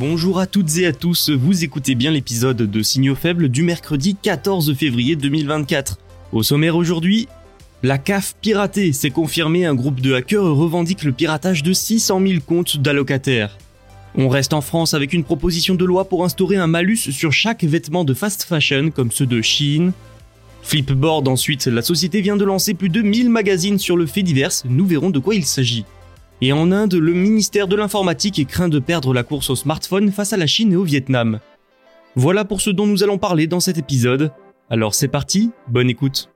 Bonjour à toutes et à tous, vous écoutez bien l'épisode de Signaux faibles du mercredi 14 février 2024. Au sommaire aujourd'hui, la CAF piratée s'est confirmé, un groupe de hackers revendique le piratage de 600 000 comptes d'allocataires. On reste en France avec une proposition de loi pour instaurer un malus sur chaque vêtement de fast fashion comme ceux de Shein. Flipboard ensuite, la société vient de lancer plus de 1000 magazines sur le fait divers, nous verrons de quoi il s'agit. Et en Inde, le ministère de l'informatique craint de perdre la course au smartphone face à la Chine et au Vietnam. Voilà pour ce dont nous allons parler dans cet épisode. Alors c'est parti, bonne écoute.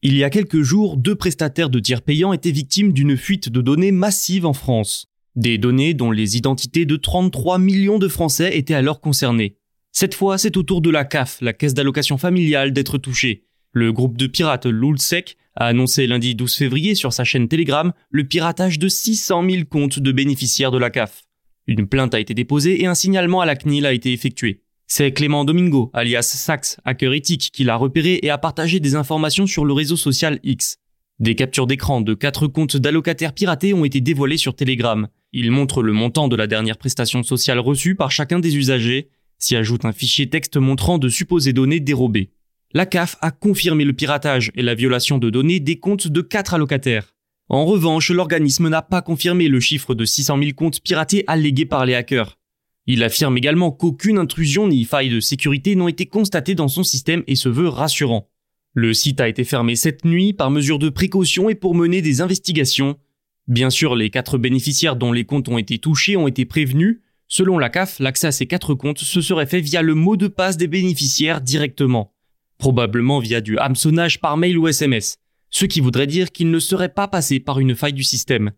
Il y a quelques jours, deux prestataires de tiers payants étaient victimes d'une fuite de données massive en France. Des données dont les identités de 33 millions de Français étaient alors concernés. Cette fois, c'est au tour de la CAF, la caisse d'allocation familiale, d'être touchée. Le groupe de pirates Lulsec a annoncé lundi 12 février sur sa chaîne Telegram le piratage de 600 000 comptes de bénéficiaires de la CAF. Une plainte a été déposée et un signalement à la CNIL a été effectué. C'est Clément Domingo, alias Sax, hacker éthique, qui l'a repéré et a partagé des informations sur le réseau social X. Des captures d'écran de quatre comptes d'allocataires piratés ont été dévoilées sur Telegram. Ils montrent le montant de la dernière prestation sociale reçue par chacun des usagers, s'y ajoute un fichier texte montrant de supposées données dérobées. La CAF a confirmé le piratage et la violation de données des comptes de quatre allocataires. En revanche, l'organisme n'a pas confirmé le chiffre de 600 000 comptes piratés allégués par les hackers. Il affirme également qu'aucune intrusion ni faille de sécurité n'ont été constatées dans son système et se veut rassurant. Le site a été fermé cette nuit par mesure de précaution et pour mener des investigations. Bien sûr, les quatre bénéficiaires dont les comptes ont été touchés ont été prévenus. Selon la CAF, l'accès à ces quatre comptes se serait fait via le mot de passe des bénéficiaires directement. Probablement via du hameçonnage par mail ou SMS. Ce qui voudrait dire qu'ils ne seraient pas passés par une faille du système.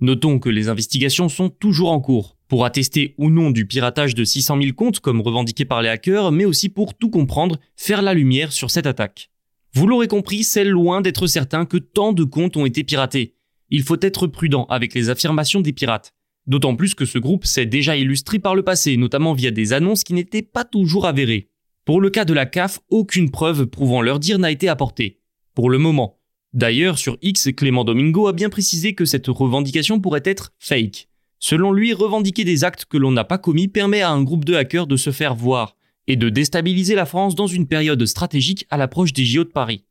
Notons que les investigations sont toujours en cours pour attester ou non du piratage de 600 000 comptes comme revendiqué par les hackers, mais aussi pour tout comprendre, faire la lumière sur cette attaque. Vous l'aurez compris, c'est loin d'être certain que tant de comptes ont été piratés. Il faut être prudent avec les affirmations des pirates. D'autant plus que ce groupe s'est déjà illustré par le passé, notamment via des annonces qui n'étaient pas toujours avérées. Pour le cas de la CAF, aucune preuve prouvant leur dire n'a été apportée. Pour le moment. D'ailleurs, sur X, Clément Domingo a bien précisé que cette revendication pourrait être fake. Selon lui, revendiquer des actes que l'on n'a pas commis permet à un groupe de hackers de se faire voir et de déstabiliser la France dans une période stratégique à l'approche des JO de Paris.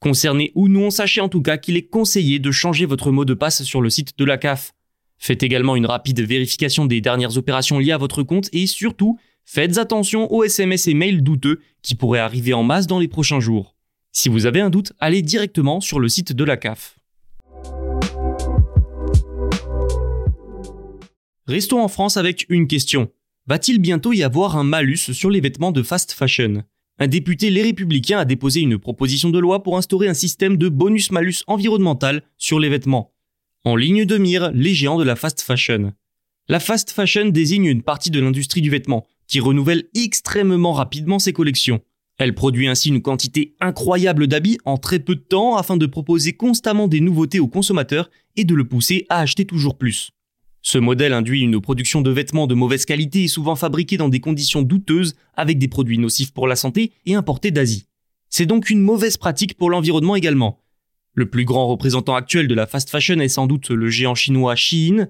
Concerné ou non, sachez en tout cas qu'il est conseillé de changer votre mot de passe sur le site de la CAF. Faites également une rapide vérification des dernières opérations liées à votre compte et surtout, faites attention aux SMS et mails douteux qui pourraient arriver en masse dans les prochains jours. Si vous avez un doute, allez directement sur le site de la CAF. Restons en France avec une question. Va-t-il bientôt y avoir un malus sur les vêtements de fast fashion? Un député Les Républicains a déposé une proposition de loi pour instaurer un système de bonus-malus environnemental sur les vêtements. En ligne de mire, les géants de la fast fashion. La fast fashion désigne une partie de l'industrie du vêtement, qui renouvelle extrêmement rapidement ses collections. Elle produit ainsi une quantité incroyable d'habits en très peu de temps afin de proposer constamment des nouveautés aux consommateurs et de le pousser à acheter toujours plus. Ce modèle induit une production de vêtements de mauvaise qualité et souvent fabriqués dans des conditions douteuses avec des produits nocifs pour la santé et importés d'Asie. C'est donc une mauvaise pratique pour l'environnement également. Le plus grand représentant actuel de la fast fashion est sans doute le géant chinois Shein,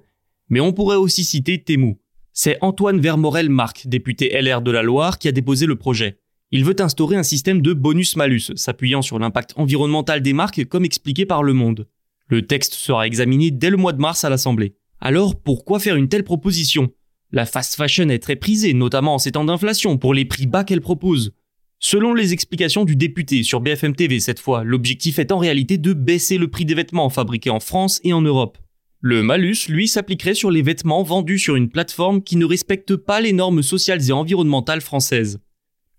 mais on pourrait aussi citer Temu. C'est Antoine Vermorel-Marc, député LR de la Loire, qui a déposé le projet. Il veut instaurer un système de bonus-malus, s'appuyant sur l'impact environnemental des marques comme expliqué par Le Monde. Le texte sera examiné dès le mois de mars à l'Assemblée. Alors pourquoi faire une telle proposition? La fast fashion est très prisée, notamment en ces temps d'inflation, pour les prix bas qu'elle propose. Selon les explications du député sur BFM TV cette fois, l'objectif est en réalité de baisser le prix des vêtements fabriqués en France et en Europe. Le malus, lui, s'appliquerait sur les vêtements vendus sur une plateforme qui ne respecte pas les normes sociales et environnementales françaises.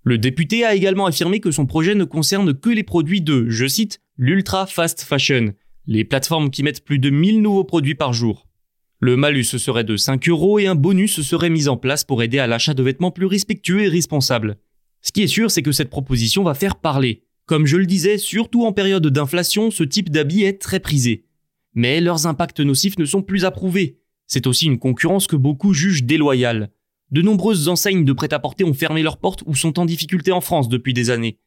Le député a également affirmé que son projet ne concerne que les produits de, je cite, l'ultra fast fashion, les plateformes qui mettent plus de 1000 nouveaux produits par jour. Le malus serait de 5 euros et un bonus serait mis en place pour aider à l'achat de vêtements plus respectueux et responsables. Ce qui est sûr, c'est que cette proposition va faire parler. Comme je le disais, surtout en période d'inflation, ce type d'habits est très prisé. Mais leurs impacts nocifs ne sont plus approuvés. C'est aussi une concurrence que beaucoup jugent déloyale. De nombreuses enseignes de prêt-à-porter ont fermé leurs portes ou sont en difficulté en France depuis des années.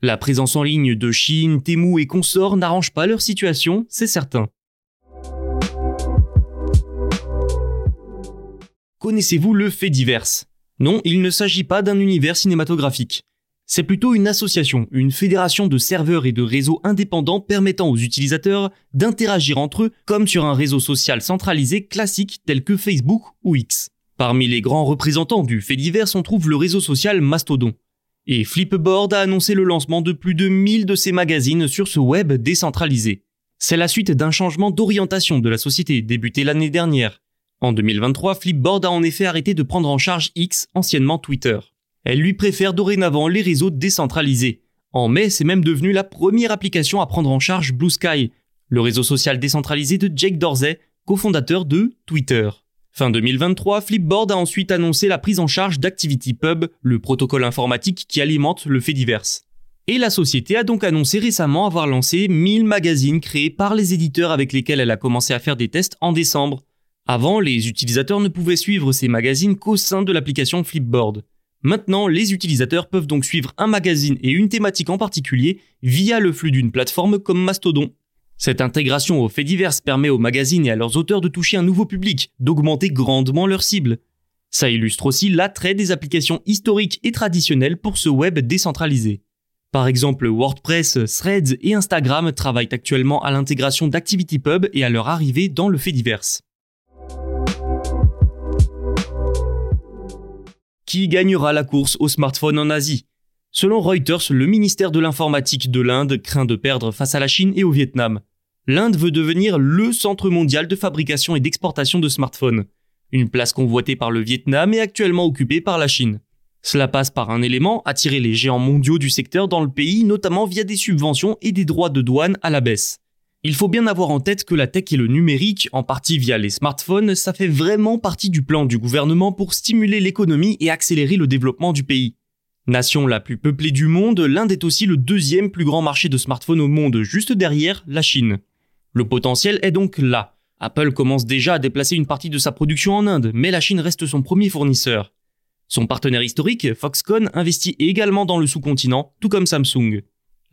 La présence en ligne de Chine, Temu et consorts n'arrange pas leur situation, c'est certain. Connaissez-vous le fait divers? Non, il ne s'agit pas d'un univers cinématographique. C'est plutôt une association, une fédération de serveurs et de réseaux indépendants permettant aux utilisateurs d'interagir entre eux comme sur un réseau social centralisé classique tel que Facebook ou X. Parmi les grands représentants du fait divers, on trouve le réseau social Mastodon. Et Flipboard a annoncé le lancement de plus de 1000 de ses magazines sur ce web décentralisé. C'est la suite d'un changement d'orientation de la société débuté l'année dernière. En 2023, Flipboard a en effet arrêté de prendre en charge X, anciennement Twitter. Elle lui préfère dorénavant les réseaux décentralisés. En mai, c'est même devenu la première application à prendre en charge Blue Sky, le réseau social décentralisé de Jake Dorsey, cofondateur de Twitter. Fin 2023, Flipboard a ensuite annoncé la prise en charge d'ActivityPub, le protocole informatique qui alimente le fait divers. Et la société a donc annoncé récemment avoir lancé 1000 magazines créés par les éditeurs avec lesquels elle a commencé à faire des tests en décembre. Avant, les utilisateurs ne pouvaient suivre ces magazines qu'au sein de l'application Flipboard. Maintenant, les utilisateurs peuvent donc suivre un magazine et une thématique en particulier via le flux d'une plateforme comme Mastodon. Cette intégration aux faits divers permet aux magazines et à leurs auteurs de toucher un nouveau public, d'augmenter grandement leur cible. Ça illustre aussi l'attrait des applications historiques et traditionnelles pour ce web décentralisé. Par exemple, WordPress, Threads et Instagram travaillent actuellement à l'intégration d'ActivityPub et à leur arrivée dans le fait divers. Qui gagnera la course au smartphone en Asie Selon Reuters, le ministère de l'informatique de l'Inde craint de perdre face à la Chine et au Vietnam. L'Inde veut devenir le centre mondial de fabrication et d'exportation de smartphones. Une place convoitée par le Vietnam est actuellement occupée par la Chine. Cela passe par un élément, attirer les géants mondiaux du secteur dans le pays, notamment via des subventions et des droits de douane à la baisse. Il faut bien avoir en tête que la tech et le numérique, en partie via les smartphones, ça fait vraiment partie du plan du gouvernement pour stimuler l'économie et accélérer le développement du pays. Nation la plus peuplée du monde, l'Inde est aussi le deuxième plus grand marché de smartphones au monde, juste derrière la Chine. Le potentiel est donc là. Apple commence déjà à déplacer une partie de sa production en Inde, mais la Chine reste son premier fournisseur. Son partenaire historique, Foxconn, investit également dans le sous-continent, tout comme Samsung.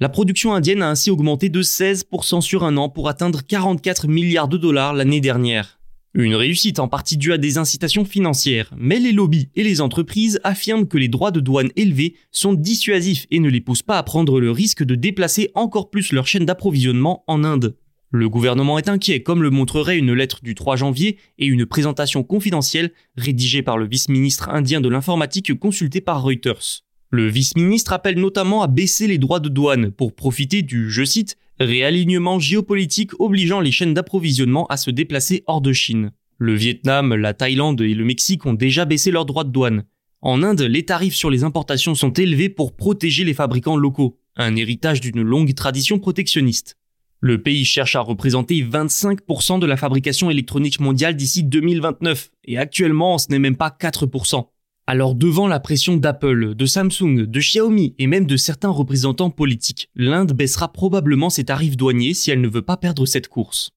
La production indienne a ainsi augmenté de 16% sur un an pour atteindre 44 milliards de dollars l'année dernière. Une réussite en partie due à des incitations financières, mais les lobbies et les entreprises affirment que les droits de douane élevés sont dissuasifs et ne les poussent pas à prendre le risque de déplacer encore plus leur chaîne d'approvisionnement en Inde. Le gouvernement est inquiet, comme le montrerait une lettre du 3 janvier et une présentation confidentielle rédigée par le vice-ministre indien de l'informatique consulté par Reuters. Le vice-ministre appelle notamment à baisser les droits de douane pour profiter du, je cite, réalignement géopolitique obligeant les chaînes d'approvisionnement à se déplacer hors de Chine. Le Vietnam, la Thaïlande et le Mexique ont déjà baissé leurs droits de douane. En Inde, les tarifs sur les importations sont élevés pour protéger les fabricants locaux, un héritage d'une longue tradition protectionniste. Le pays cherche à représenter 25% de la fabrication électronique mondiale d'ici 2029, et actuellement ce n'est même pas 4%. Alors devant la pression d'Apple, de Samsung, de Xiaomi et même de certains représentants politiques, l'Inde baissera probablement ses tarifs douaniers si elle ne veut pas perdre cette course.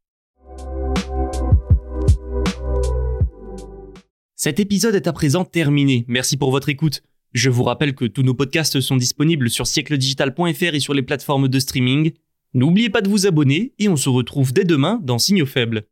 Cet épisode est à présent terminé, merci pour votre écoute. Je vous rappelle que tous nos podcasts sont disponibles sur siècledigital.fr et sur les plateformes de streaming. N'oubliez pas de vous abonner et on se retrouve dès demain dans Signaux Faibles.